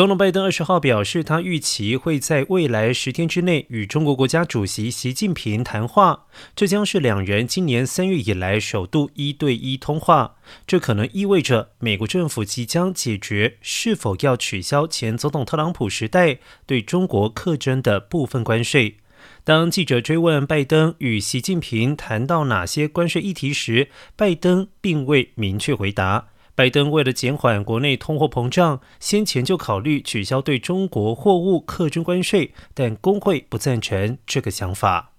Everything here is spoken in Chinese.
总统拜登二十号表示，他预期会在未来十天之内与中国国家主席习近平谈话，这将是两人今年三月以来首度一对一通话。这可能意味着美国政府即将解决是否要取消前总统特朗普时代对中国课征的部分关税。当记者追问拜登与习近平谈到哪些关税议题时，拜登并未明确回答。拜登为了减缓国内通货膨胀，先前就考虑取消对中国货物课征关税，但工会不赞成这个想法。